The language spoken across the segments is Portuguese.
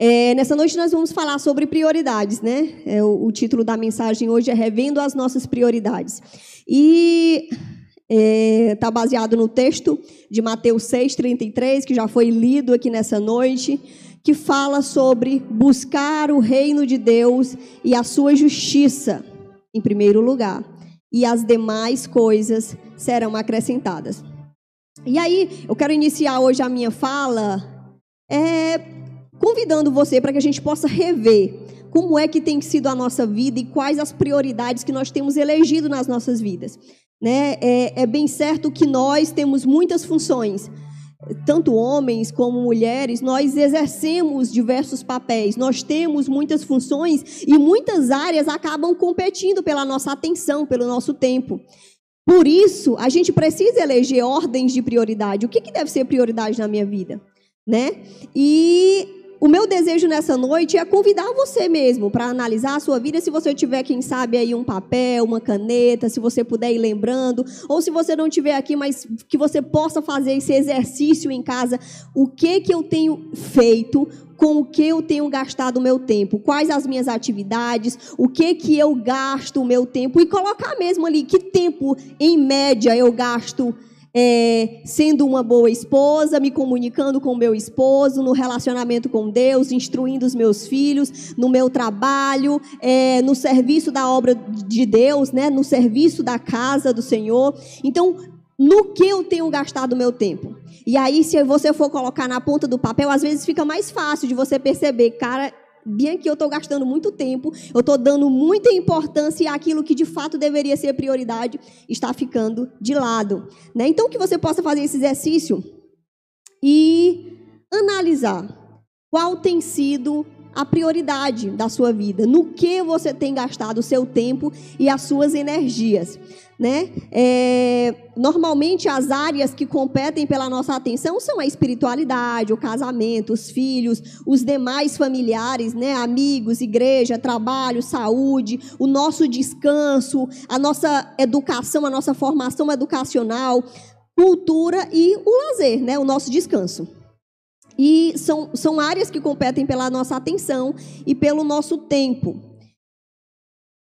É, nessa noite nós vamos falar sobre prioridades, né? É, o, o, título da mensagem hoje é Revendo as Nossas Prioridades. E está é, baseado no texto de Mateus 6,33, que já foi lido aqui nessa noite, que fala sobre buscar o reino de Deus e a sua justiça, em primeiro lugar, e as demais coisas serão acrescentadas. E aí, eu quero iniciar hoje a minha fala é, convidando você para que a gente possa rever como é que tem sido a nossa vida e quais as prioridades que nós temos elegido nas nossas vidas. Né? É, é bem certo que nós temos muitas funções, tanto homens como mulheres, nós exercemos diversos papéis, nós temos muitas funções e muitas áreas acabam competindo pela nossa atenção, pelo nosso tempo. Por isso, a gente precisa eleger ordens de prioridade. O que, que deve ser prioridade na minha vida? né? E o meu desejo nessa noite é convidar você mesmo para analisar a sua vida, se você tiver, quem sabe, aí um papel, uma caneta, se você puder ir lembrando, ou se você não tiver aqui, mas que você possa fazer esse exercício em casa, o que que eu tenho feito, com o que eu tenho gastado o meu tempo, quais as minhas atividades, o que que eu gasto o meu tempo? E colocar mesmo ali que tempo em média eu gasto é, sendo uma boa esposa, me comunicando com meu esposo, no relacionamento com Deus, instruindo os meus filhos, no meu trabalho, é, no serviço da obra de Deus, né, no serviço da casa do Senhor. Então, no que eu tenho gastado meu tempo? E aí, se você for colocar na ponta do papel, às vezes fica mais fácil de você perceber, cara, que eu estou gastando muito tempo, eu estou dando muita importância aquilo que de fato deveria ser prioridade está ficando de lado. Né? Então, que você possa fazer esse exercício e analisar qual tem sido a prioridade da sua vida, no que você tem gastado o seu tempo e as suas energias. Né? É, normalmente as áreas que competem pela nossa atenção são a espiritualidade, o casamento, os filhos, os demais familiares, né? amigos, igreja, trabalho, saúde, o nosso descanso, a nossa educação, a nossa formação educacional, cultura e o lazer, né? o nosso descanso. E são, são áreas que competem pela nossa atenção e pelo nosso tempo.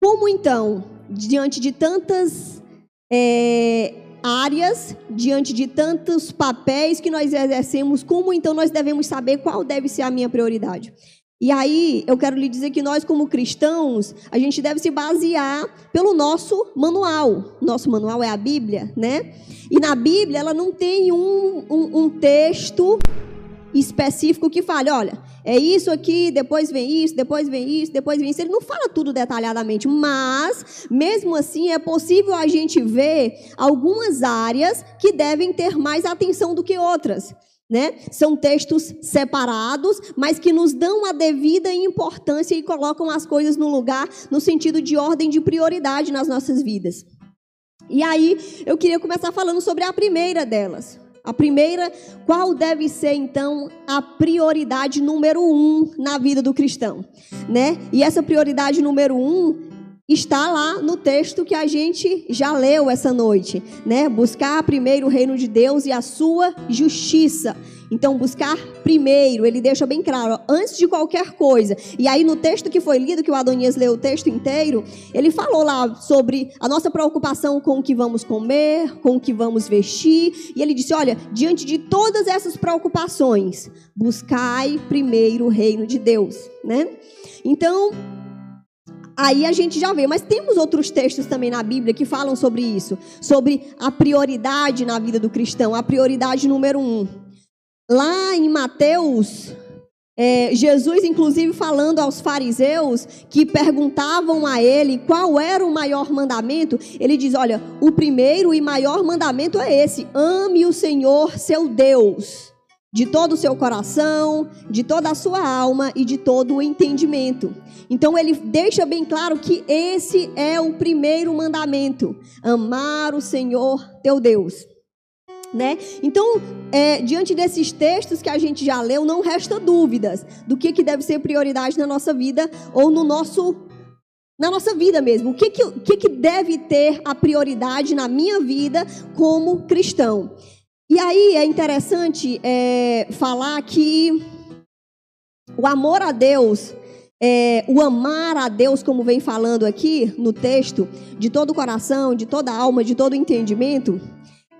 Como então, diante de tantas é, áreas, diante de tantos papéis que nós exercemos, como então nós devemos saber qual deve ser a minha prioridade? E aí, eu quero lhe dizer que nós, como cristãos, a gente deve se basear pelo nosso manual. Nosso manual é a Bíblia, né? E na Bíblia, ela não tem um, um, um texto específico que fale, olha, é isso aqui, depois vem isso, depois vem isso, depois vem isso. Ele não fala tudo detalhadamente, mas mesmo assim é possível a gente ver algumas áreas que devem ter mais atenção do que outras. Né? São textos separados, mas que nos dão a devida importância e colocam as coisas no lugar, no sentido de ordem de prioridade nas nossas vidas. E aí, eu queria começar falando sobre a primeira delas, a primeira, qual deve ser então a prioridade número um na vida do cristão, né? E essa prioridade número um está lá no texto que a gente já leu essa noite, né? Buscar primeiro o reino de Deus e a sua justiça. Então, buscar primeiro, ele deixa bem claro, antes de qualquer coisa. E aí, no texto que foi lido, que o Adonias leu o texto inteiro, ele falou lá sobre a nossa preocupação com o que vamos comer, com o que vamos vestir. E ele disse: Olha, diante de todas essas preocupações, buscai primeiro o reino de Deus, né? Então, Aí a gente já vê, mas temos outros textos também na Bíblia que falam sobre isso, sobre a prioridade na vida do cristão, a prioridade número um. Lá em Mateus, é, Jesus, inclusive, falando aos fariseus que perguntavam a ele qual era o maior mandamento, ele diz: Olha, o primeiro e maior mandamento é esse: ame o Senhor seu Deus de todo o seu coração, de toda a sua alma e de todo o entendimento. Então ele deixa bem claro que esse é o primeiro mandamento: amar o Senhor teu Deus. Né? Então, é, diante desses textos que a gente já leu, não resta dúvidas do que, que deve ser prioridade na nossa vida ou no nosso na nossa vida mesmo. O que, que, que, que deve ter a prioridade na minha vida como cristão? E aí é interessante é, falar que o amor a Deus, é, o amar a Deus, como vem falando aqui no texto, de todo o coração, de toda a alma, de todo o entendimento,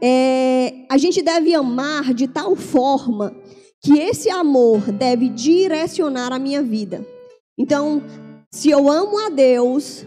é, a gente deve amar de tal forma que esse amor deve direcionar a minha vida. Então, se eu amo a Deus,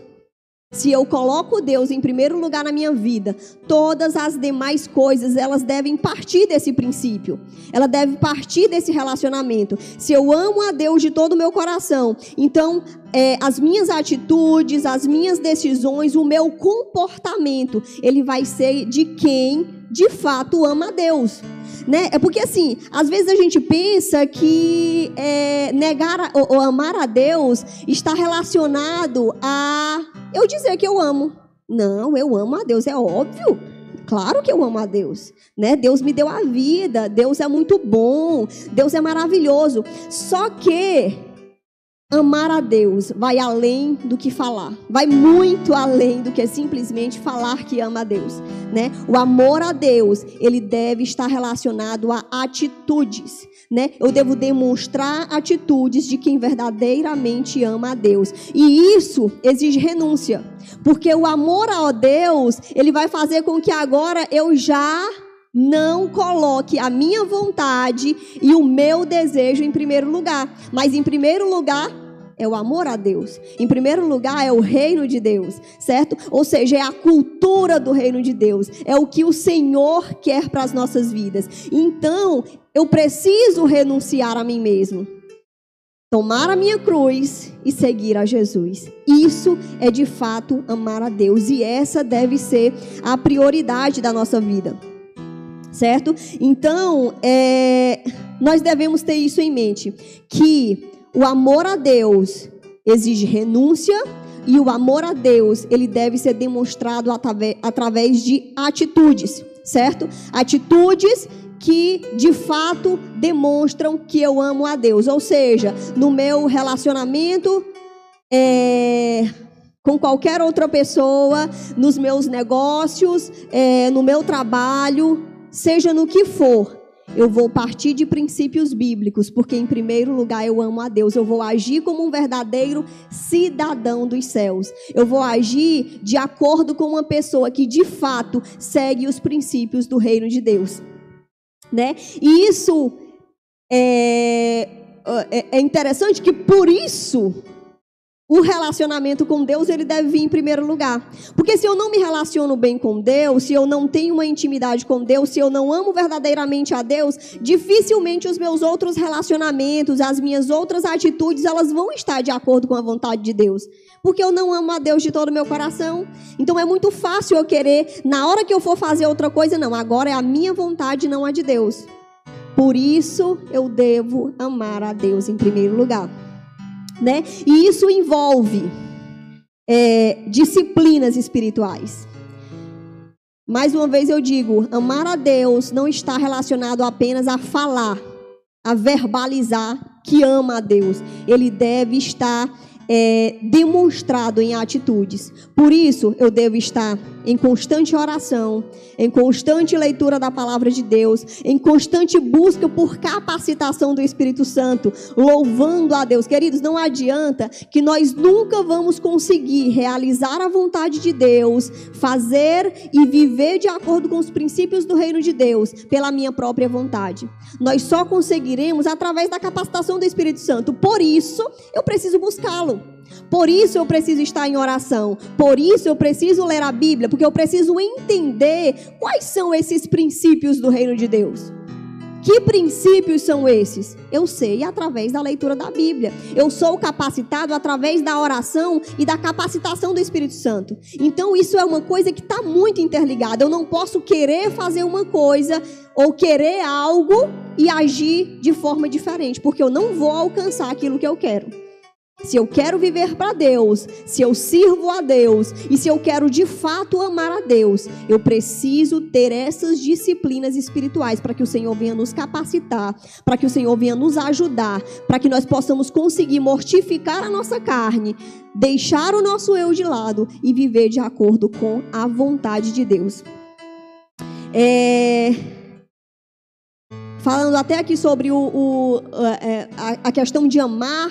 se eu coloco Deus em primeiro lugar na minha vida, todas as demais coisas elas devem partir desse princípio. Ela deve partir desse relacionamento. Se eu amo a Deus de todo o meu coração, então é, as minhas atitudes, as minhas decisões, o meu comportamento, ele vai ser de quem de fato ama a Deus. Né? É porque assim, às vezes a gente pensa que é, negar ou, ou amar a Deus está relacionado a eu dizer que eu amo. Não, eu amo a Deus, é óbvio. Claro que eu amo a Deus, né? Deus me deu a vida, Deus é muito bom, Deus é maravilhoso. Só que Amar a Deus vai além do que falar, vai muito além do que simplesmente falar que ama a Deus, né? O amor a Deus, ele deve estar relacionado a atitudes, né? Eu devo demonstrar atitudes de quem verdadeiramente ama a Deus. E isso exige renúncia, porque o amor a Deus, ele vai fazer com que agora eu já não coloque a minha vontade e o meu desejo em primeiro lugar, mas em primeiro lugar é o amor a Deus. Em primeiro lugar é o reino de Deus, certo? Ou seja, é a cultura do reino de Deus, é o que o Senhor quer para as nossas vidas. Então, eu preciso renunciar a mim mesmo. Tomar a minha cruz e seguir a Jesus. Isso é de fato amar a Deus e essa deve ser a prioridade da nossa vida certo? Então, é, nós devemos ter isso em mente, que o amor a Deus exige renúncia e o amor a Deus, ele deve ser demonstrado através de atitudes, certo? Atitudes que de fato demonstram que eu amo a Deus. Ou seja, no meu relacionamento é, com qualquer outra pessoa, nos meus negócios, é, no meu trabalho, seja no que for, eu vou partir de princípios bíblicos, porque em primeiro lugar eu amo a Deus. Eu vou agir como um verdadeiro cidadão dos céus. Eu vou agir de acordo com uma pessoa que de fato segue os princípios do reino de Deus. Né? E isso é, é, é interessante que por isso o relacionamento com Deus ele deve vir em primeiro lugar. Porque se eu não me relaciono bem com Deus, se eu não tenho uma intimidade com Deus, se eu não amo verdadeiramente a Deus, dificilmente os meus outros relacionamentos, as minhas outras atitudes, elas vão estar de acordo com a vontade de Deus. Porque eu não amo a Deus de todo o meu coração. Então é muito fácil eu querer, na hora que eu for fazer outra coisa, não, agora é a minha vontade, não a de Deus. Por isso eu devo amar a Deus em primeiro lugar né? E isso envolve é, disciplinas espirituais. Mais uma vez eu digo, amar a Deus não está relacionado apenas a falar, a verbalizar que ama a Deus. Ele deve estar é, demonstrado em atitudes. Por isso, eu devo estar em constante oração, em constante leitura da palavra de Deus, em constante busca por capacitação do Espírito Santo, louvando a Deus. Queridos, não adianta que nós nunca vamos conseguir realizar a vontade de Deus, fazer e viver de acordo com os princípios do reino de Deus pela minha própria vontade. Nós só conseguiremos através da capacitação do Espírito Santo. Por isso, eu preciso buscá-lo. Por isso eu preciso estar em oração. Por isso eu preciso ler a Bíblia, porque eu preciso entender quais são esses princípios do reino de Deus. Que princípios são esses? Eu sei através da leitura da Bíblia. Eu sou capacitado através da oração e da capacitação do Espírito Santo. Então, isso é uma coisa que está muito interligada. Eu não posso querer fazer uma coisa ou querer algo e agir de forma diferente, porque eu não vou alcançar aquilo que eu quero. Se eu quero viver para Deus, se eu sirvo a Deus e se eu quero de fato amar a Deus, eu preciso ter essas disciplinas espirituais para que o Senhor venha nos capacitar, para que o Senhor venha nos ajudar, para que nós possamos conseguir mortificar a nossa carne, deixar o nosso eu de lado e viver de acordo com a vontade de Deus. É... falando até aqui sobre o, o é, a, a, questão de amar,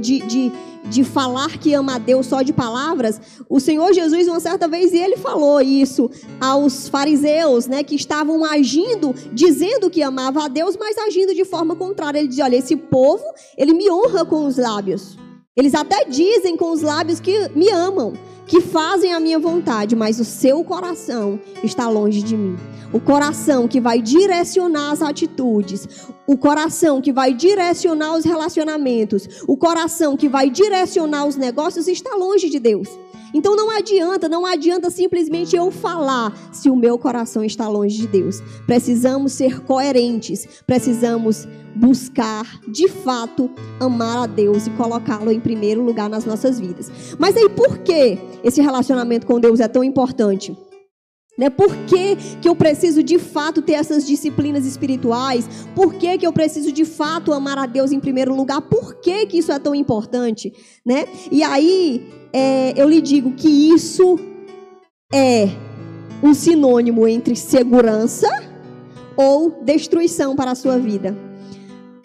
de, de, de falar que ama a Deus só de palavras, o Senhor Jesus, uma certa vez, ele falou isso aos fariseus, né, que estavam agindo, dizendo que amava a Deus, mas agindo de forma contrária. Ele dizia: olha, esse povo, ele me honra com os lábios. Eles até dizem com os lábios que me amam, que fazem a minha vontade, mas o seu coração está longe de mim. O coração que vai direcionar as atitudes, o coração que vai direcionar os relacionamentos, o coração que vai direcionar os negócios está longe de Deus. Então não adianta, não adianta simplesmente eu falar se o meu coração está longe de Deus. Precisamos ser coerentes, precisamos buscar de fato amar a Deus e colocá-lo em primeiro lugar nas nossas vidas. Mas aí por que esse relacionamento com Deus é tão importante? Né? Por que, que eu preciso de fato ter essas disciplinas espirituais? Por que, que eu preciso de fato amar a Deus em primeiro lugar? Por que, que isso é tão importante? Né? E aí é, eu lhe digo que isso é um sinônimo entre segurança ou destruição para a sua vida.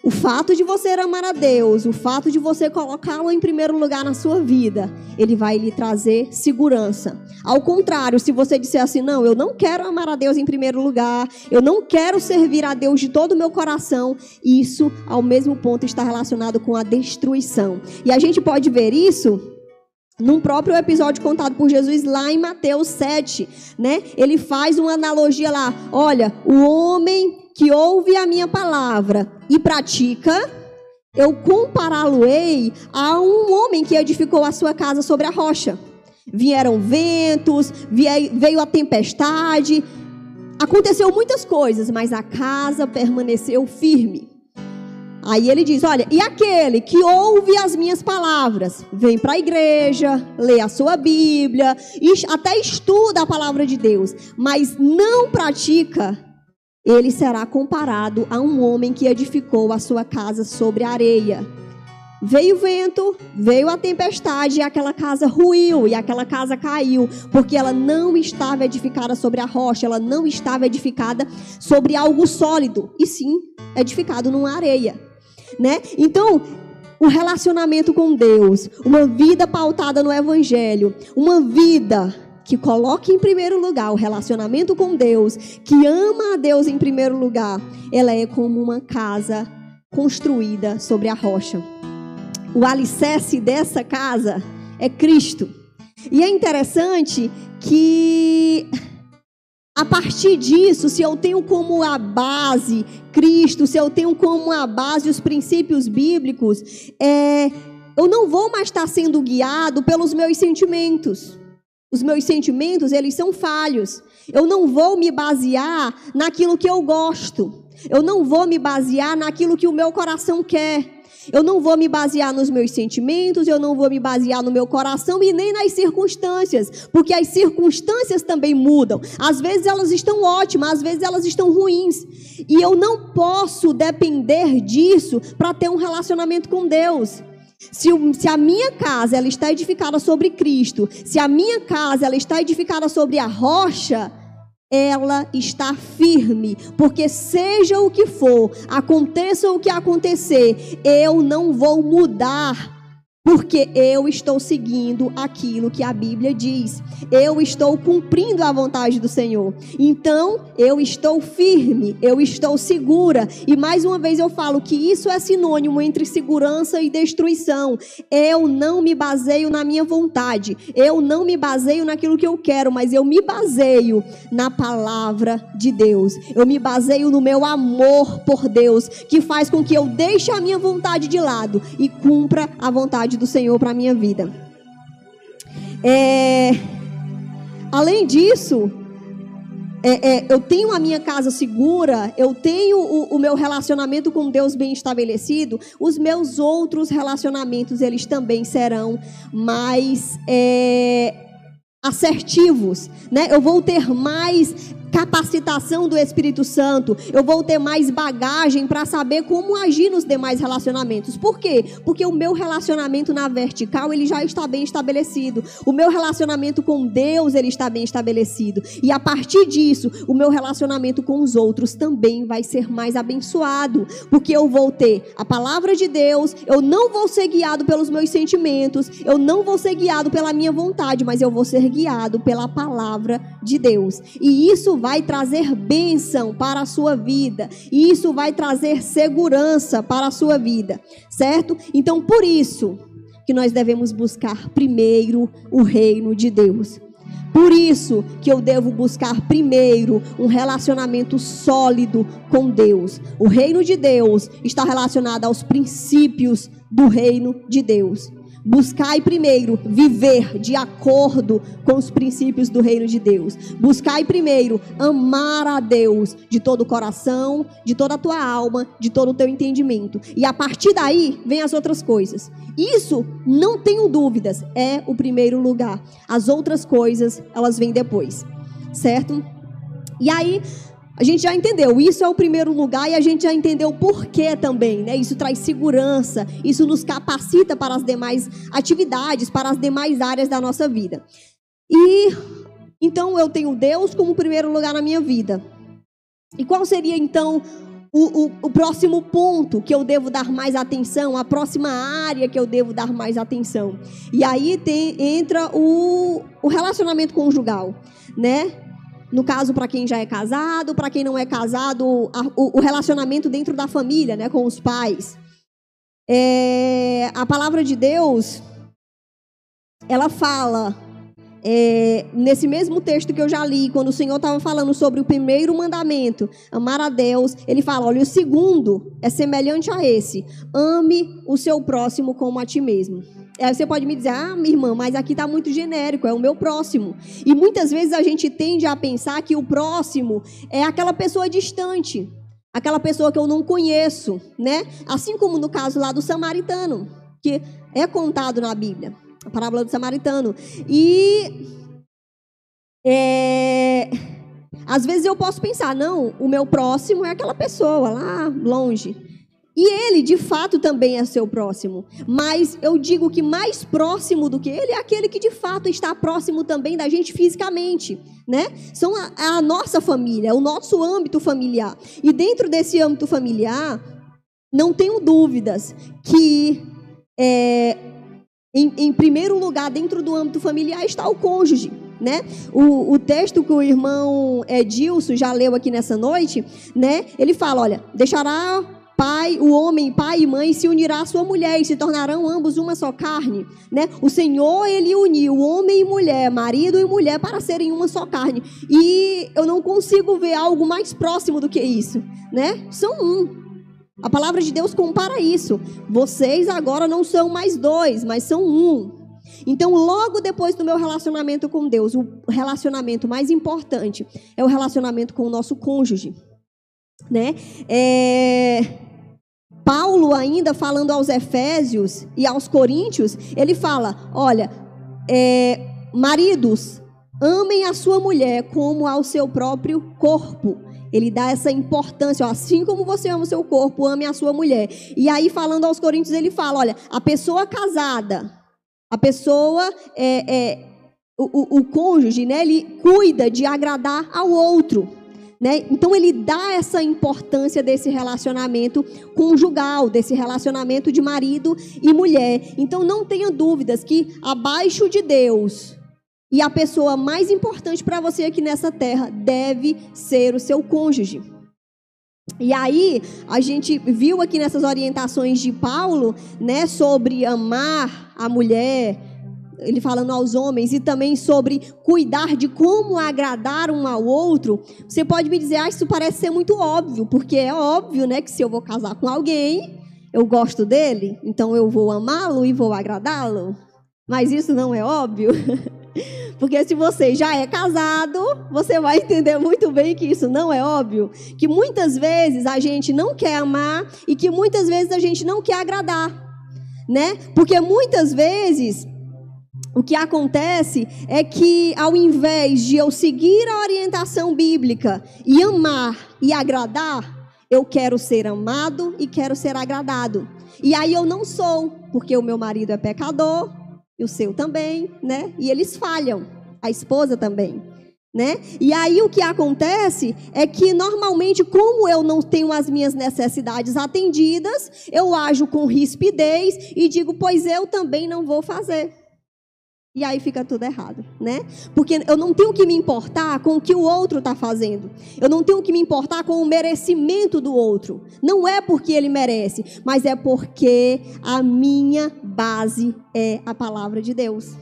O fato de você amar a Deus, o fato de você colocá-lo em primeiro lugar na sua vida, ele vai lhe trazer segurança. Ao contrário, se você disser assim, não, eu não quero amar a Deus em primeiro lugar, eu não quero servir a Deus de todo o meu coração, isso, ao mesmo ponto, está relacionado com a destruição. E a gente pode ver isso num próprio episódio contado por Jesus lá em Mateus 7, né? Ele faz uma analogia lá. Olha, o homem que ouve a minha palavra e pratica, eu compará-lo-ei a um homem que edificou a sua casa sobre a rocha. Vieram ventos, veio a tempestade, aconteceu muitas coisas, mas a casa permaneceu firme. Aí ele diz: Olha, e aquele que ouve as minhas palavras, vem para a igreja, lê a sua Bíblia, até estuda a palavra de Deus, mas não pratica, ele será comparado a um homem que edificou a sua casa sobre areia. Veio o vento, veio a tempestade e aquela casa ruiu e aquela casa caiu, porque ela não estava edificada sobre a rocha, ela não estava edificada sobre algo sólido, e sim edificado numa areia, né? Então, o relacionamento com Deus, uma vida pautada no evangelho, uma vida que coloque em primeiro lugar o relacionamento com Deus, que ama a Deus em primeiro lugar, ela é como uma casa construída sobre a rocha. O alicerce dessa casa é Cristo. E é interessante que a partir disso, se eu tenho como a base Cristo, se eu tenho como a base os princípios bíblicos, é, eu não vou mais estar sendo guiado pelos meus sentimentos. Os meus sentimentos, eles são falhos. Eu não vou me basear naquilo que eu gosto. Eu não vou me basear naquilo que o meu coração quer. Eu não vou me basear nos meus sentimentos, eu não vou me basear no meu coração e nem nas circunstâncias, porque as circunstâncias também mudam. Às vezes elas estão ótimas, às vezes elas estão ruins. E eu não posso depender disso para ter um relacionamento com Deus. Se, se, a minha casa ela está edificada sobre Cristo, se a minha casa ela está edificada sobre a rocha, ela está firme, porque seja o que for, aconteça o que acontecer, eu não vou mudar porque eu estou seguindo aquilo que a Bíblia diz. Eu estou cumprindo a vontade do Senhor. Então, eu estou firme, eu estou segura. E mais uma vez eu falo que isso é sinônimo entre segurança e destruição. Eu não me baseio na minha vontade. Eu não me baseio naquilo que eu quero, mas eu me baseio na palavra de Deus. Eu me baseio no meu amor por Deus, que faz com que eu deixe a minha vontade de lado e cumpra a vontade do Senhor para a minha vida. É, além disso, é, é, eu tenho a minha casa segura, eu tenho o, o, meu relacionamento com Deus bem estabelecido, os meus outros relacionamentos eles também serão mais é, assertivos, né? Eu vou ter mais capacitação do Espírito Santo, eu vou ter mais bagagem para saber como agir nos demais relacionamentos. Por quê? Porque o meu relacionamento na vertical, ele já está bem estabelecido. O meu relacionamento com Deus, ele está bem estabelecido. E a partir disso, o meu relacionamento com os outros também vai ser mais abençoado, porque eu vou ter a palavra de Deus, eu não vou ser guiado pelos meus sentimentos, eu não vou ser guiado pela minha vontade, mas eu vou ser guiado pela palavra de Deus. E isso vai trazer bênção para a sua vida. E isso vai trazer segurança para a sua vida. Certo? Então, por isso que nós devemos buscar primeiro o reino de Deus. Por isso que eu devo buscar primeiro um relacionamento sólido com Deus. O reino de Deus está relacionado aos princípios do reino de Deus. Buscai primeiro viver de acordo com os princípios do reino de Deus. Buscai primeiro amar a Deus de todo o coração, de toda a tua alma, de todo o teu entendimento. E a partir daí vem as outras coisas. Isso, não tenho dúvidas, é o primeiro lugar. As outras coisas, elas vêm depois. Certo? E aí, a gente já entendeu, isso é o primeiro lugar e a gente já entendeu o porquê também, né? Isso traz segurança, isso nos capacita para as demais atividades, para as demais áreas da nossa vida. E então eu tenho Deus como primeiro lugar na minha vida. E qual seria então o, o, o, próximo ponto que eu devo dar mais atenção, a próxima área que eu devo dar mais atenção. E aí tem, entra o, o relacionamento conjugal, né? No caso, para quem já é casado, para quem não é casado, a, o, o, relacionamento dentro da família, né, com os pais. É, a palavra de Deus, ela fala, é, nesse mesmo texto que eu já li, quando o Senhor estava falando sobre o primeiro mandamento, amar a Deus, ele fala: olha, o segundo é semelhante a esse: ame o seu próximo como a ti mesmo. Aí você pode me dizer, ah, minha irmã, mas aqui está muito genérico, é o meu próximo. E muitas vezes a gente tende a pensar que o próximo é aquela pessoa distante, aquela pessoa que eu não conheço, né? Assim como no caso lá do samaritano, que é contado na Bíblia, a parábola do samaritano. E é, às vezes eu posso pensar, não, o meu próximo é aquela pessoa lá longe. E ele, de fato, também é seu próximo. Mas eu digo que mais próximo do que ele é aquele que, de fato, está próximo também da gente fisicamente. Né? São a, a nossa família, o nosso âmbito familiar. E dentro desse âmbito familiar, não tenho dúvidas que, é, em, em primeiro lugar, dentro do âmbito familiar, está o cônjuge. Né? O, o, texto que o irmão Edilson já leu aqui nessa noite, né? Ele fala, olha, deixará pai, o homem, pai e mãe se unirá à sua mulher e se tornarão ambos uma só carne, né? O Senhor ele uniu homem e mulher, marido e mulher para serem uma só carne. E eu não consigo ver algo mais próximo do que isso, né? São um. A palavra de Deus compara isso. Vocês agora não são mais dois, mas são um. Então, logo depois do meu relacionamento com Deus, o relacionamento mais importante é o relacionamento com o nosso cônjuge, né? É Paulo, ainda falando aos Efésios e aos Coríntios, ele fala: olha, é, maridos, amem a sua mulher como ao seu próprio corpo. Ele dá essa importância, ó, assim como você ama o seu corpo, ame a sua mulher. E aí, falando aos Coríntios, ele fala: olha, a pessoa casada, a pessoa é, é o, o, o cônjuge, né, ele cuida de agradar ao outro. Né? Então ele dá essa importância desse relacionamento conjugal, desse relacionamento de marido e mulher. Então não tenha dúvidas que abaixo de Deus e a pessoa mais importante para você aqui nessa terra deve ser o seu cônjuge. E aí, a gente viu aqui nessas orientações de Paulo, né, sobre amar a mulher, ele falando aos homens, e também sobre cuidar de como agradar um ao outro, você pode me dizer, ah, isso parece ser muito óbvio, porque é óbvio, né, que se eu vou casar com alguém, eu gosto dele, então eu vou amá-lo e vou agradá-lo. Mas isso não é óbvio. Porque se você já é casado, você vai entender muito bem que isso não é óbvio. Que muitas vezes a gente não quer amar e que muitas vezes a gente não quer agradar. Né? Porque muitas vezes o que acontece é que, ao invés de eu seguir a orientação bíblica e amar e agradar, eu quero ser amado e quero ser agradado. E aí eu não sou, porque o meu marido é pecador, e o seu também, né? E eles falham, a esposa também. Né? E aí o que acontece é que normalmente, como eu não tenho as minhas necessidades atendidas, eu ajo com rispidez e digo, pois eu também não vou fazer. E aí fica tudo errado, né? Porque eu não tenho que me importar com o que o outro está fazendo. Eu não tenho que me importar com o merecimento do outro. Não é porque ele merece, mas é porque a minha base é a palavra de Deus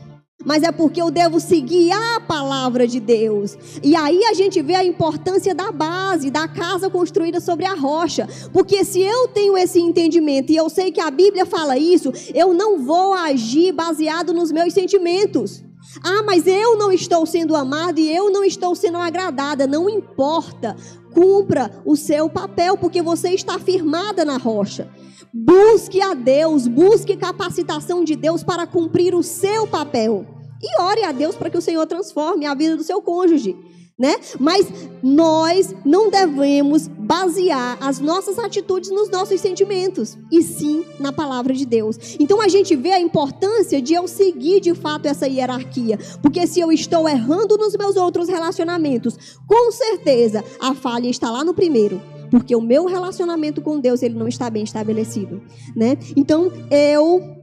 mas é porque eu devo seguir a palavra de Deus. E aí a gente vê a importância da base, da casa construída sobre a rocha. Porque se eu tenho esse entendimento e eu sei que a Bíblia fala isso, eu não vou agir baseado nos meus sentimentos. Ah, mas eu não estou sendo amado e eu não estou sendo agradada. Não importa. Cumpra o seu papel, porque você está firmada na rocha. Busque a Deus, busque capacitação de Deus para cumprir o seu papel. E ore a Deus para que o Senhor transforme a vida do seu cônjuge. Né? Mas nós não devemos basear as nossas atitudes nos nossos sentimentos, e sim na palavra de Deus. Então a gente vê a importância de eu seguir de fato essa hierarquia, porque se eu estou errando nos meus outros relacionamentos, com certeza a falha está lá no primeiro porque o meu relacionamento com Deus ele não está bem estabelecido, né? Então eu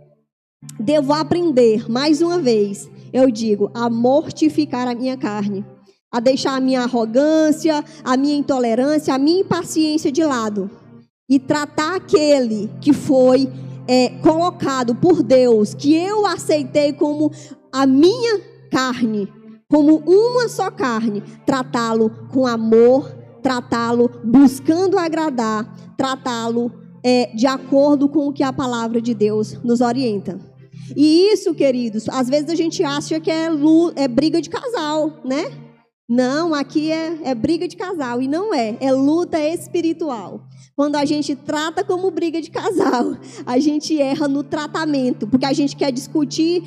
devo aprender mais uma vez, eu digo, a mortificar a minha carne, a deixar a minha arrogância, a minha intolerância, a minha impaciência de lado e tratar aquele que foi é, colocado por Deus, que eu aceitei como a minha carne, como uma só carne, tratá-lo com amor tratá-lo buscando agradar, tratá-lo é, de acordo com o que a palavra de Deus nos orienta. E isso, queridos, às vezes a gente acha que é, é briga de casal, né? Não, aqui é, é briga de casal. E não é, é luta espiritual. Quando a gente trata como briga de casal, a gente erra no tratamento, porque a gente quer discutir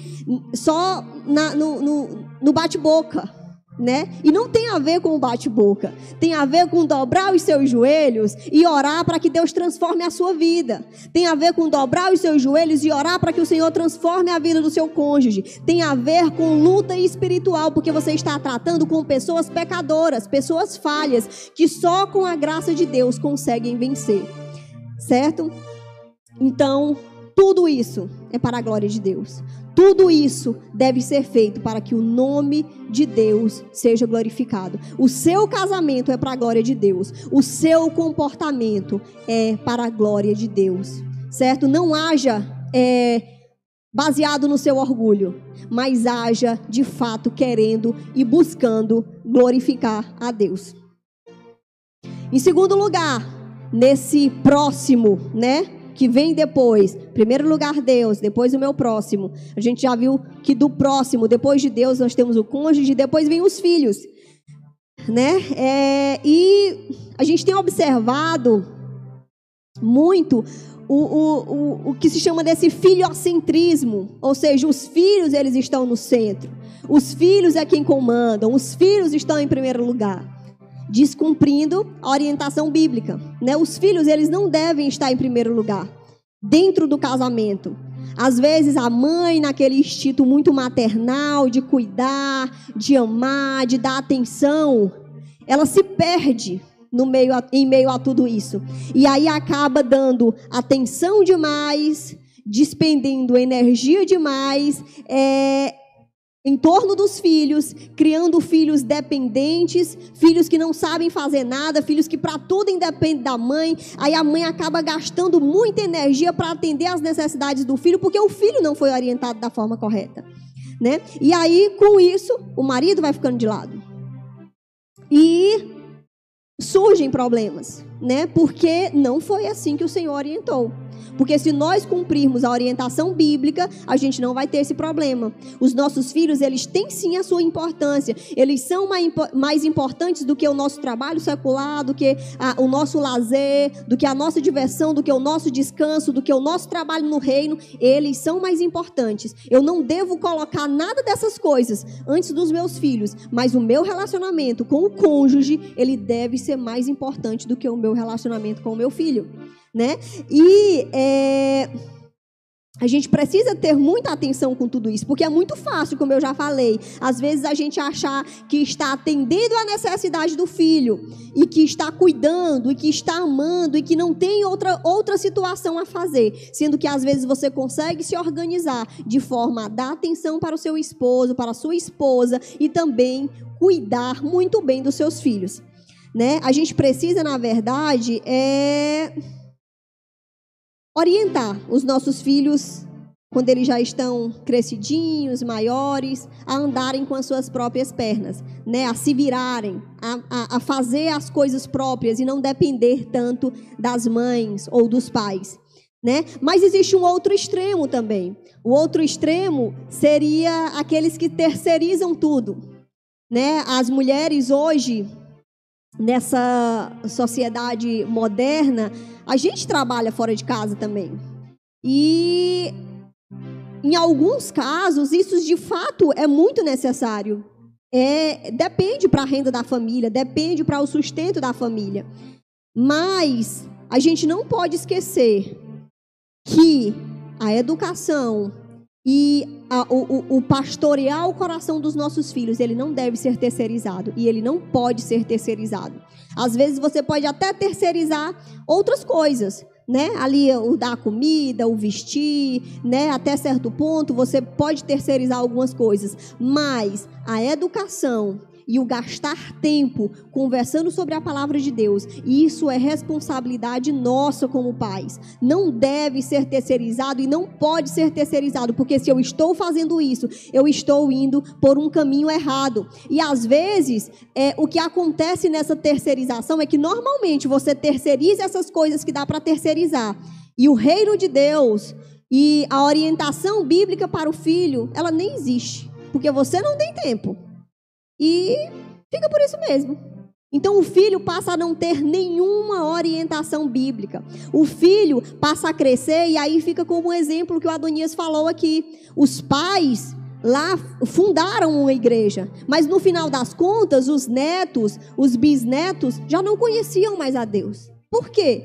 só na, no, no, no bate-boca né? E não tem a ver com o bate-boca. Tem a ver com dobrar os seus joelhos e orar para que Deus transforme a sua vida. Tem a ver com dobrar os seus joelhos e orar para que o Senhor transforme a vida do seu cônjuge. Tem a ver com luta espiritual, porque você está tratando com pessoas pecadoras, pessoas falhas, que só com a graça de Deus conseguem vencer. Certo? Então, tudo isso é para a glória de Deus. Tudo isso deve ser feito para que o nome de Deus seja glorificado. O seu casamento é para a glória de Deus. O seu comportamento é para a glória de Deus. Certo? Não haja é, baseado no seu orgulho, mas haja de fato querendo e buscando glorificar a Deus. Em segundo lugar, nesse próximo, né? Que vem depois. Primeiro lugar, Deus, depois o meu próximo. A gente já viu que do próximo, depois de Deus, nós temos o cônjuge, depois vem os filhos. Né? É, e a gente tem observado muito o, o, o, o que se chama desse filiocentrismo, ou seja, os filhos eles estão no centro, os filhos é quem comandam, os filhos estão em primeiro lugar descumprindo a orientação bíblica. Né? Os filhos, eles não devem estar em primeiro lugar, dentro do casamento. Às vezes a mãe, naquele instinto muito maternal de cuidar, de amar, de dar atenção, ela se perde no meio a, em meio a tudo isso. E aí acaba dando atenção demais, despendendo energia demais, é, em torno dos filhos, criando filhos dependentes, filhos que não sabem fazer nada, filhos que para tudo independem da mãe. Aí a mãe acaba gastando muita energia para atender às necessidades do filho, porque o filho não foi orientado da forma correta, né? E aí com isso, o marido vai ficando de lado. E surgem problemas. Né? Porque não foi assim que o Senhor orientou. Porque se nós cumprirmos a orientação bíblica, a gente não vai ter esse problema. Os nossos filhos, eles têm sim a sua importância. Eles são mais importantes do que o nosso trabalho secular, do que a, o nosso lazer, do que a nossa diversão, do que o nosso descanso, do que o nosso trabalho no reino. Eles são mais importantes. Eu não devo colocar nada dessas coisas antes dos meus filhos, mas o meu relacionamento com o cônjuge, ele deve ser mais importante do que o meu relacionamento com o meu filho né? E é, a gente precisa ter muita atenção com tudo isso, porque é muito fácil, como eu já falei, às vezes a gente achar que está atendendo à necessidade do filho e que está cuidando e que está amando e que não tem outra outra situação a fazer, sendo que às vezes você consegue se organizar de forma a dar atenção para o seu esposo, para a sua esposa e também cuidar muito bem dos seus filhos, né? A gente precisa, na verdade, é orientar os nossos filhos, quando eles já estão crescidinhos, maiores, a andarem com as suas próprias pernas, né? a se virarem, a, a, a fazer as coisas próprias e não depender tanto das mães ou dos pais. Né? Mas existe um outro extremo também. O outro extremo seria aqueles que terceirizam tudo. Né? As mulheres hoje, nessa sociedade moderna, a gente trabalha fora de casa também. E em alguns casos, isso de fato é muito necessário. É, depende para a renda da família, depende para o sustento da família. Mas a gente não pode esquecer que a educação e a, o, o pastorear o coração dos nossos filhos, ele não deve ser terceirizado. E ele não pode ser terceirizado. Às vezes você pode até terceirizar outras coisas, né? Ali o dar comida, o vestir, né? Até certo ponto você pode terceirizar algumas coisas, mas a educação e o gastar tempo conversando sobre a palavra de Deus, isso é responsabilidade nossa como pais. Não deve ser terceirizado e não pode ser terceirizado, porque se eu estou fazendo isso, eu estou indo por um caminho errado. E às vezes, é, o que acontece nessa terceirização é que normalmente você terceiriza essas coisas que dá para terceirizar. E o reino de Deus e a orientação bíblica para o filho, ela nem existe, porque você não tem tempo. E fica por isso mesmo. Então o filho passa a não ter nenhuma orientação bíblica. O filho passa a crescer e aí fica como um exemplo que o Adonias falou aqui. Os pais lá fundaram uma igreja, mas no final das contas, os netos, os bisnetos já não conheciam mais a Deus. Por quê?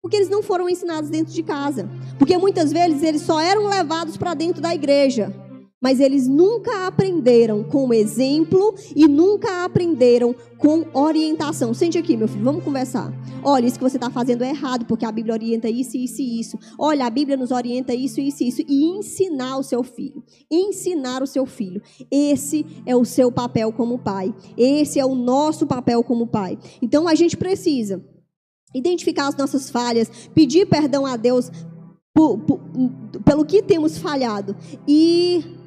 Porque eles não foram ensinados dentro de casa. Porque muitas vezes eles só eram levados para dentro da igreja mas eles nunca aprenderam com exemplo e nunca aprenderam com orientação. Sente aqui, meu filho, vamos conversar. Olha, isso que você está fazendo é errado, porque a Bíblia orienta isso, isso e isso. Olha, a Bíblia nos orienta isso, isso e isso. E ensinar o seu filho. Ensinar o seu filho. Esse é o seu papel como pai. Esse é o nosso papel como pai. Então a gente precisa identificar as nossas falhas, pedir perdão a Deus pelo que temos falhado e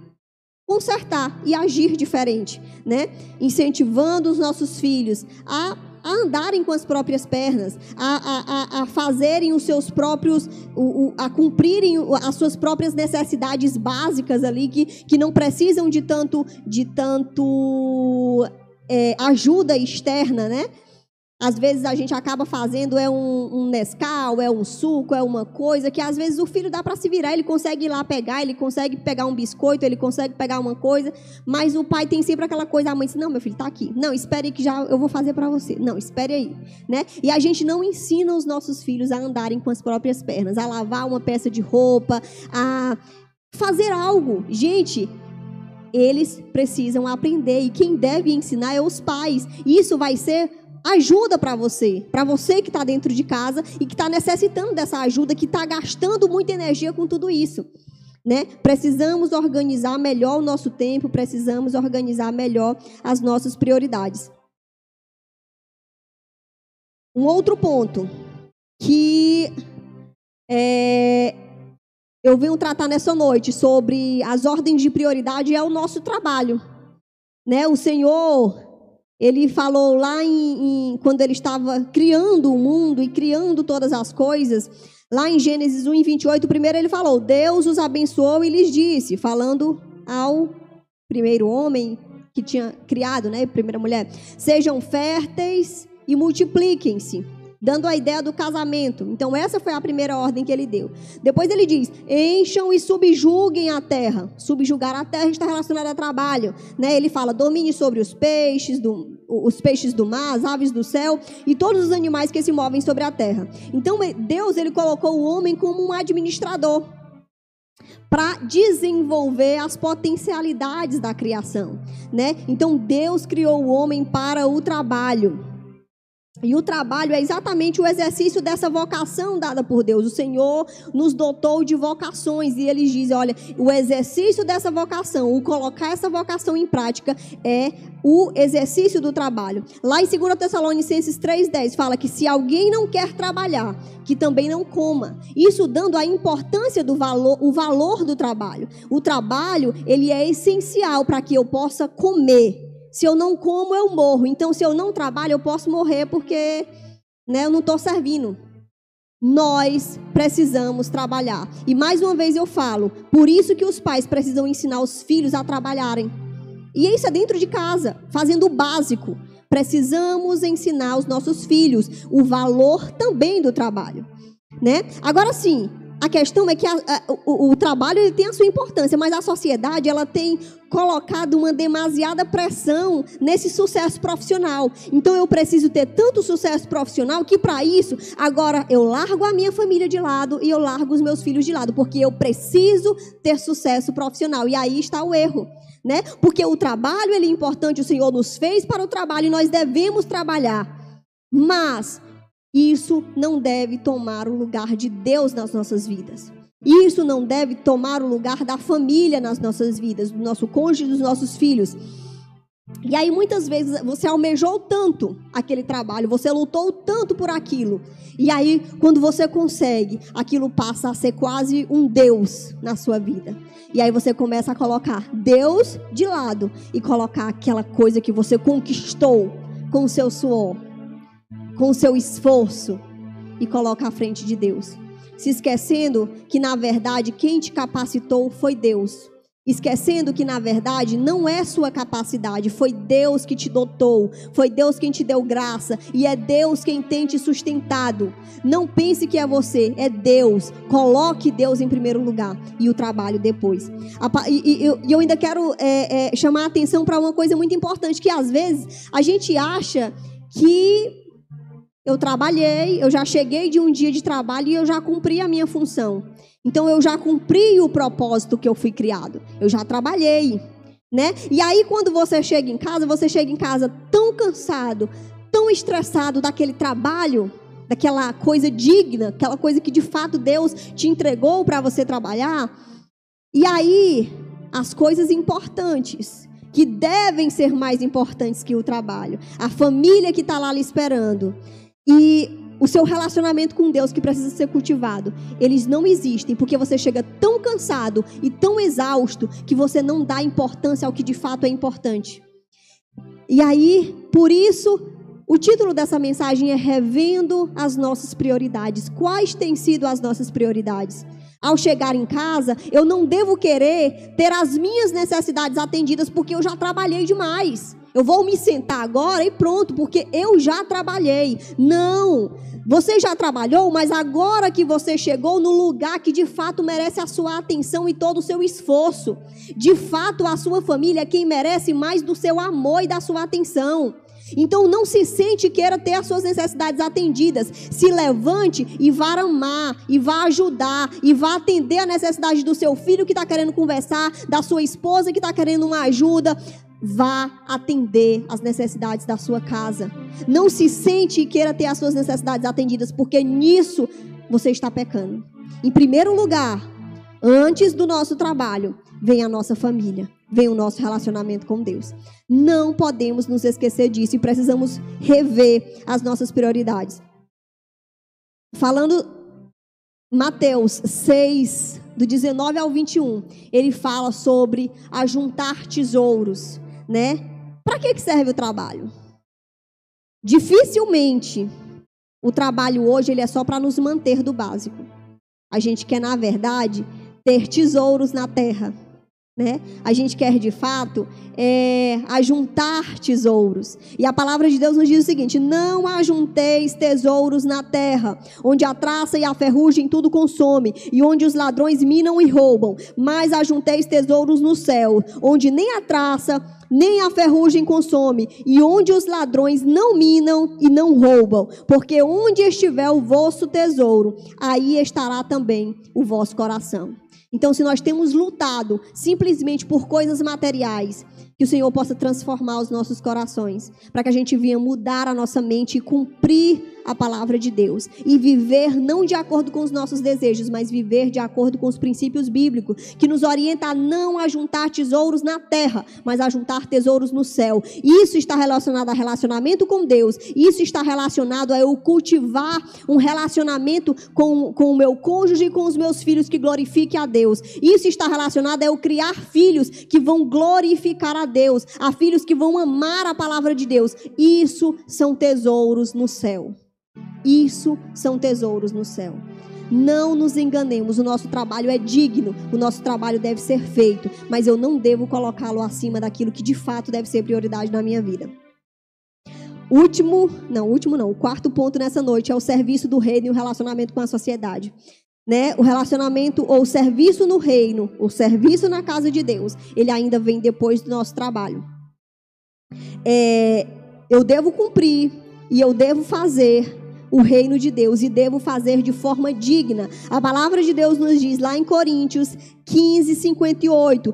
consertar e agir diferente, né? Incentivando os nossos filhos a, a andarem com as próprias pernas, a, a, a fazerem os seus próprios, a cumprirem as suas próprias necessidades básicas ali, que, que não precisam de tanto, de tanto é, ajuda externa, né? Às vezes a gente acaba fazendo é um, um Nescau, é um suco, é uma coisa que às vezes o filho dá para se virar, ele consegue ir lá pegar, ele consegue pegar um biscoito, ele consegue pegar uma coisa, mas o pai tem sempre aquela coisa, a mãe diz, não, meu filho, está aqui. Não, espere que já eu vou fazer para você. Não, espere aí, né? E a gente não ensina os nossos filhos a andarem com as próprias pernas, a lavar uma peça de roupa, a fazer algo. Gente, eles precisam aprender e quem deve ensinar é os pais. Isso vai ser ajuda para você, para você que está dentro de casa e que está necessitando dessa ajuda, que está gastando muita energia com tudo isso. Né? Precisamos organizar melhor o nosso tempo, precisamos organizar melhor as nossas prioridades. Um outro ponto que é, eu venho tratar nessa noite sobre as ordens de prioridade é o nosso trabalho. Né? O Senhor ele falou lá em, em, quando ele estava criando o mundo e criando todas as coisas, lá em Gênesis 1, 28, primeiro ele falou: Deus os abençoou e lhes disse, falando ao primeiro homem que tinha criado, né, primeira mulher: sejam férteis e multipliquem-se dando a ideia do casamento. Então, essa foi a primeira ordem que ele deu. Depois ele diz: encham e subjuguem a terra. Subjugar a terra está relacionado a trabalho. Né? Ele fala: domine sobre os peixes, do, os peixes do mar, as aves do céu e todos os animais que se movem sobre a terra. Então, Deus ele colocou o homem como um administrador para desenvolver as potencialidades da criação, né? Então Deus criou o homem para o trabalho. E o trabalho é exatamente o exercício dessa vocação dada por Deus. O Senhor nos dotou de vocações e ele diz: olha, o exercício dessa vocação, o colocar essa vocação em prática é o exercício do trabalho. Lá em 2 Tessalonicenses 3,10 fala que se alguém não quer trabalhar, que também não coma. Isso dando a importância do valor, o valor do trabalho. O trabalho, ele é essencial para que eu possa comer se eu não como, eu morro. Então, se eu não trabalho, eu posso morrer porque né, eu não estou servindo. Nós precisamos trabalhar. E mais uma vez eu falo, por isso que os pais precisam ensinar os filhos a trabalharem. E isso é dentro de casa, fazendo o básico. Precisamos ensinar os nossos filhos o valor também do trabalho. Né? Agora sim, a questão é que a, a, o, o, trabalho ele tem a sua importância, mas a sociedade ela tem colocado uma demasiada pressão nesse sucesso profissional. Então eu preciso ter tanto sucesso profissional que para isso agora eu largo a minha família de lado e eu largo os meus filhos de lado, porque eu preciso ter sucesso profissional. E aí está o erro. Né? Porque o trabalho ele é importante, o Senhor nos fez para o trabalho e nós devemos trabalhar. Mas isso não deve tomar o lugar de Deus nas nossas vidas. Isso não deve tomar o lugar da família nas nossas vidas, do nosso cônjuge, dos nossos filhos. E aí muitas vezes você almejou tanto aquele trabalho, você lutou tanto por aquilo. E aí quando você consegue, aquilo passa a ser quase um Deus na sua vida. E aí você começa a colocar Deus de lado e colocar aquela coisa que você conquistou com o seu suor com o seu esforço e coloca à frente de Deus. Se esquecendo que, na verdade, quem te capacitou foi Deus. Esquecendo que, na verdade, não é sua capacidade, foi Deus que te dotou, foi Deus quem te deu graça e é Deus quem tem te sustentado. Não pense que é você, é Deus. Coloque Deus em primeiro lugar e o trabalho depois. E, eu ainda quero é, é, chamar a atenção para uma coisa muito importante: que às vezes a gente acha que eu trabalhei, eu já cheguei de um dia de trabalho e eu já cumpri a minha função. Então eu já cumpri o propósito que eu fui criado. Eu já trabalhei, né? E aí quando você chega em casa, você chega em casa tão cansado, tão estressado daquele trabalho, daquela coisa digna, aquela coisa que de fato Deus te entregou para você trabalhar. E aí as coisas importantes que devem ser mais importantes que o trabalho, a família que está lá lhe esperando e o seu relacionamento com Deus que precisa ser cultivado, eles não existem porque você chega tão cansado e tão exausto que você não dá importância ao que de fato é importante. E aí, por isso, o título dessa mensagem é Revendo as nossas prioridades. Quais têm sido as nossas prioridades? Ao chegar em casa, eu não devo querer ter as minhas necessidades atendidas porque eu já trabalhei demais. Eu vou me sentar agora e pronto, porque eu já trabalhei. Não. Você já trabalhou, mas agora que você chegou no lugar que de fato merece a sua atenção e todo o seu esforço. De fato, a sua família é quem merece mais do seu amor e da sua atenção. Então não se sente queira ter as suas necessidades atendidas. Se levante e vá amar, e vá ajudar, e vá atender a necessidade do seu filho que está querendo conversar, da sua esposa que está querendo uma ajuda. Vá atender as necessidades da sua casa. Não se sente e queira ter as suas necessidades atendidas, porque nisso você está pecando. Em primeiro lugar, antes do nosso trabalho, vem a nossa família, vem o nosso relacionamento com Deus. Não podemos nos esquecer disso e precisamos rever as nossas prioridades. Falando Mateus 6, do 19 ao 21, ele fala sobre ajuntar tesouros né? Para que, serve o trabalho? Dificilmente o trabalho hoje ele é só para nos manter do básico. A gente quer, na verdade, ter tesouros na terra. Né? A gente quer de fato é, ajuntar tesouros. E a palavra de Deus nos diz o seguinte: não ajunteis tesouros na terra, onde a traça e a ferrugem tudo consome, e onde os ladrões minam e roubam, mas ajunteis tesouros no céu, onde nem a traça nem a ferrugem consome, e onde os ladrões não minam e não roubam, porque onde estiver o vosso tesouro, aí estará também o vosso coração. Então, se nós temos lutado simplesmente por coisas materiais, que o Senhor possa transformar os nossos corações, para que a gente venha mudar a nossa mente e cumprir a palavra de Deus e viver não de acordo com os nossos desejos, mas viver de acordo com os princípios bíblicos, que nos orienta a não a juntar tesouros na terra, mas a juntar tesouros no céu. Isso está relacionado a relacionamento com Deus, isso está relacionado a eu cultivar um relacionamento com, com o meu cônjuge e com os meus filhos que glorifique a Deus. Isso está relacionado a eu criar filhos que vão glorificar a Deus, a filhos que vão amar a palavra de Deus. Isso são tesouros no céu. Isso são tesouros no céu. Não nos enganemos, o nosso trabalho é digno, o nosso trabalho deve ser feito, mas eu não devo colocá-lo acima daquilo que de fato deve ser prioridade na minha vida. Último, não, último não, o quarto ponto nessa noite é o serviço do reino e o relacionamento com a sociedade. Né? O relacionamento ou o serviço no reino, o serviço na casa de Deus, ele ainda vem depois do nosso trabalho. É, eu devo cumprir e eu devo fazer o reino de Deus e devo fazer de forma digna. A palavra de Deus nos diz lá em Coríntios 15, 58.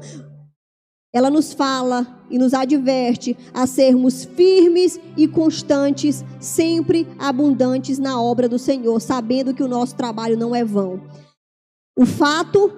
Ela nos fala e nos adverte a sermos firmes e constantes, sempre abundantes na obra do Senhor, sabendo que o nosso trabalho não é vão. O fato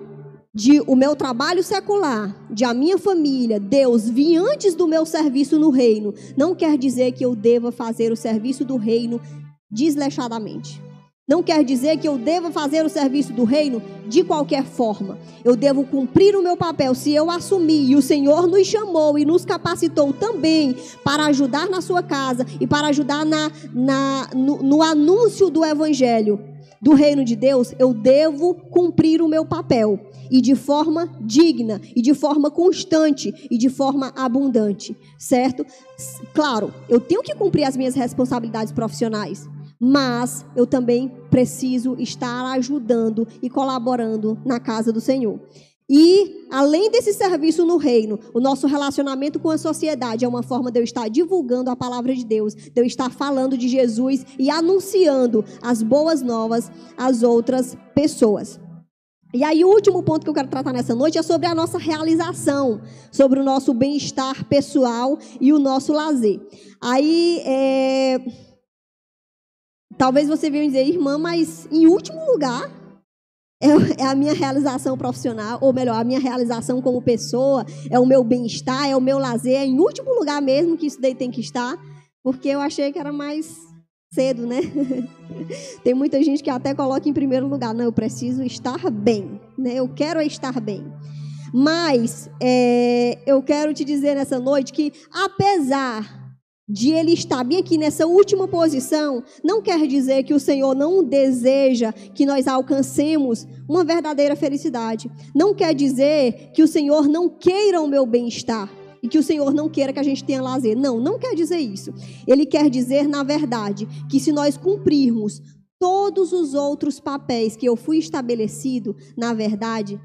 de o meu trabalho secular, de a minha família, Deus vir antes do meu serviço no reino, não quer dizer que eu deva fazer o serviço do reino desleixadamente. Não quer dizer que eu devo fazer o serviço do reino de qualquer forma. Eu devo cumprir o meu papel se eu assumir. E o Senhor nos chamou e nos capacitou também para ajudar na sua casa e para ajudar na, na, no, no anúncio do Evangelho do reino de Deus. Eu devo cumprir o meu papel e de forma digna, e de forma constante, e de forma abundante, certo? Claro, eu tenho que cumprir as minhas responsabilidades profissionais mas eu também preciso estar ajudando e colaborando na casa do Senhor. E, além desse serviço no reino, o nosso relacionamento com a sociedade é uma forma de eu estar divulgando a palavra de Deus, de eu estar falando de Jesus e anunciando as boas novas às outras pessoas. E aí, o último ponto que eu quero tratar nessa noite é sobre a nossa realização, sobre o nosso bem-estar pessoal e o nosso lazer. Aí, é Talvez você venha dizer, irmã, mas em último lugar é, é a minha realização profissional, ou melhor, a minha realização como pessoa, é o meu bem-estar, é o meu lazer, é em último lugar mesmo que isso daí tem que estar, porque eu achei que era mais cedo, né? Tem muita gente que até coloca em primeiro lugar, não, eu preciso estar bem, né? Eu quero estar bem. Mas é, eu quero te dizer nessa noite que, apesar de ele estar bem aqui nessa última posição, não quer dizer que o Senhor não deseja que nós alcancemos uma verdadeira felicidade. Não quer dizer que o Senhor não queira o meu bem-estar e que o Senhor não queira que a gente tenha lazer. Não, não quer dizer isso. Ele quer dizer, na verdade, que se nós cumprirmos todos os outros papéis que eu fui estabelecido, na verdade,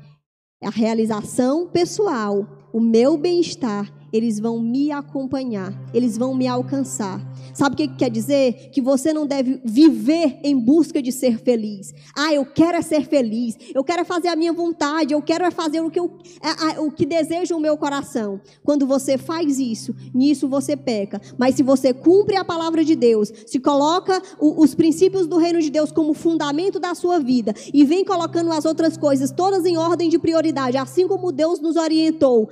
a realização pessoal, o meu bem-estar eles vão me acompanhar, eles vão me alcançar. Sabe o que quer dizer? Que você não deve viver em busca de ser feliz. Ah, eu quero é ser feliz, eu quero é fazer a minha vontade, eu quero é fazer o que, eu, é, o que deseja o meu coração. Quando você faz isso, nisso você peca. Mas se você cumpre a palavra de Deus, se coloca o, os princípios do reino de Deus como fundamento da sua vida e vem colocando as outras coisas todas em ordem de prioridade, assim como Deus nos orientou,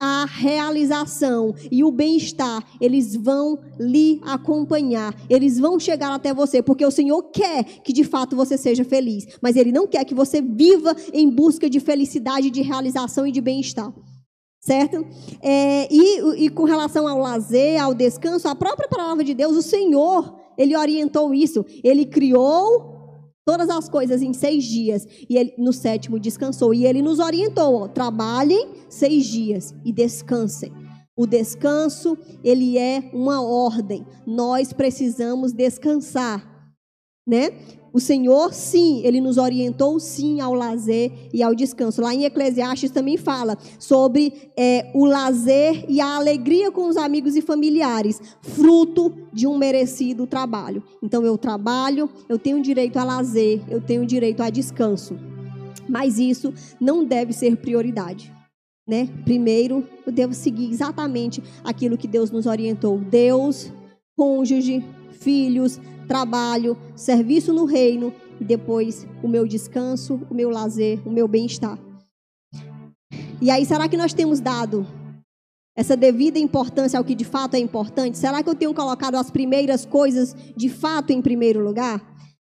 a realização e o bem-estar, eles vão lhe acompanhar, eles vão chegar até você, porque o Senhor quer que de fato você seja feliz, mas Ele não quer que você viva em busca de felicidade, de realização e de bem-estar. certo? É, e, e com relação ao lazer, ao descanso, a própria palavra de Deus, o Senhor, ele orientou isso. Ele criou todas as coisas em seis dias e ele, no sétimo descansou. E ele nos orientou: ó, trabalhem seis dias e descansem. O descanso, ele é uma ordem. Nós precisamos descansar, né? O Senhor, sim, ele nos orientou, sim, ao lazer e ao descanso. Lá em Eclesiastes também fala sobre é, o lazer e a alegria com os amigos e familiares, fruto de um merecido trabalho. Então, eu trabalho, eu tenho direito a lazer, eu tenho direito a descanso. Mas isso não deve ser prioridade. Né? Primeiro, eu devo seguir exatamente aquilo que Deus nos orientou. Deus, cônjuge, filhos, trabalho, serviço no reino e depois o meu descanso, o meu lazer, o meu bem-estar. E aí, será que nós temos dado essa devida importância ao que de fato é importante? Será que eu tenho colocado as primeiras coisas de fato em primeiro lugar?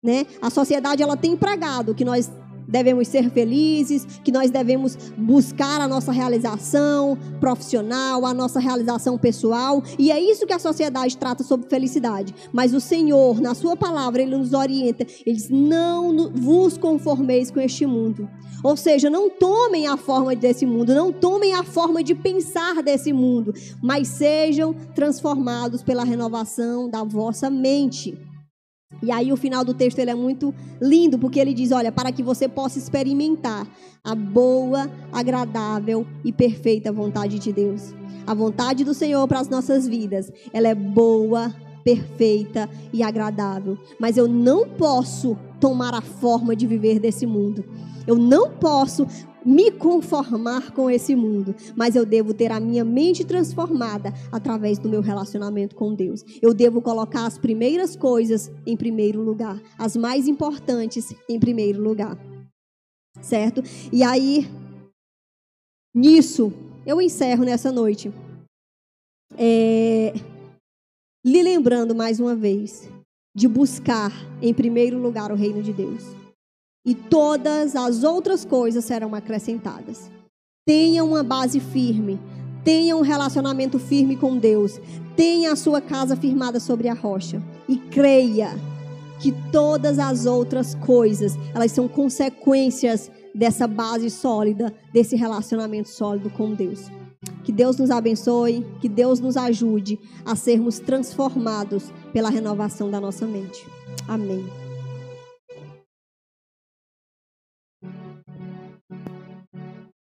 Né? A sociedade ela tem pregado que nós devemos ser felizes, que nós devemos buscar a nossa realização profissional, a nossa realização pessoal, e é isso que a sociedade trata sobre felicidade. Mas o Senhor, na sua palavra, ele nos orienta, ele diz: "Não vos conformeis com este mundo". Ou seja, não tomem a forma desse mundo, não tomem a forma de pensar desse mundo, mas sejam transformados pela renovação da vossa mente. E aí o final do texto ele é muito lindo, porque ele diz, olha, para que você possa experimentar a boa, agradável e perfeita vontade de Deus. A vontade do Senhor para as nossas vidas, ela é boa, perfeita e agradável. Mas eu não posso tomar a forma de viver desse mundo. Eu não posso me conformar com esse mundo, mas eu devo ter a minha mente transformada através do meu relacionamento com Deus. Eu devo colocar as primeiras coisas em primeiro lugar, as mais importantes em primeiro lugar. Certo? E aí, nisso, eu encerro nessa noite. É, lhe lembrando mais uma vez de buscar em primeiro lugar o reino de Deus e todas as outras coisas serão acrescentadas. Tenha uma base firme, tenha um relacionamento firme com Deus, tenha a sua casa firmada sobre a rocha e creia que todas as outras coisas, elas são consequências dessa base sólida, desse relacionamento sólido com Deus. Que Deus nos abençoe, que Deus nos ajude a sermos transformados pela renovação da nossa mente. Amém.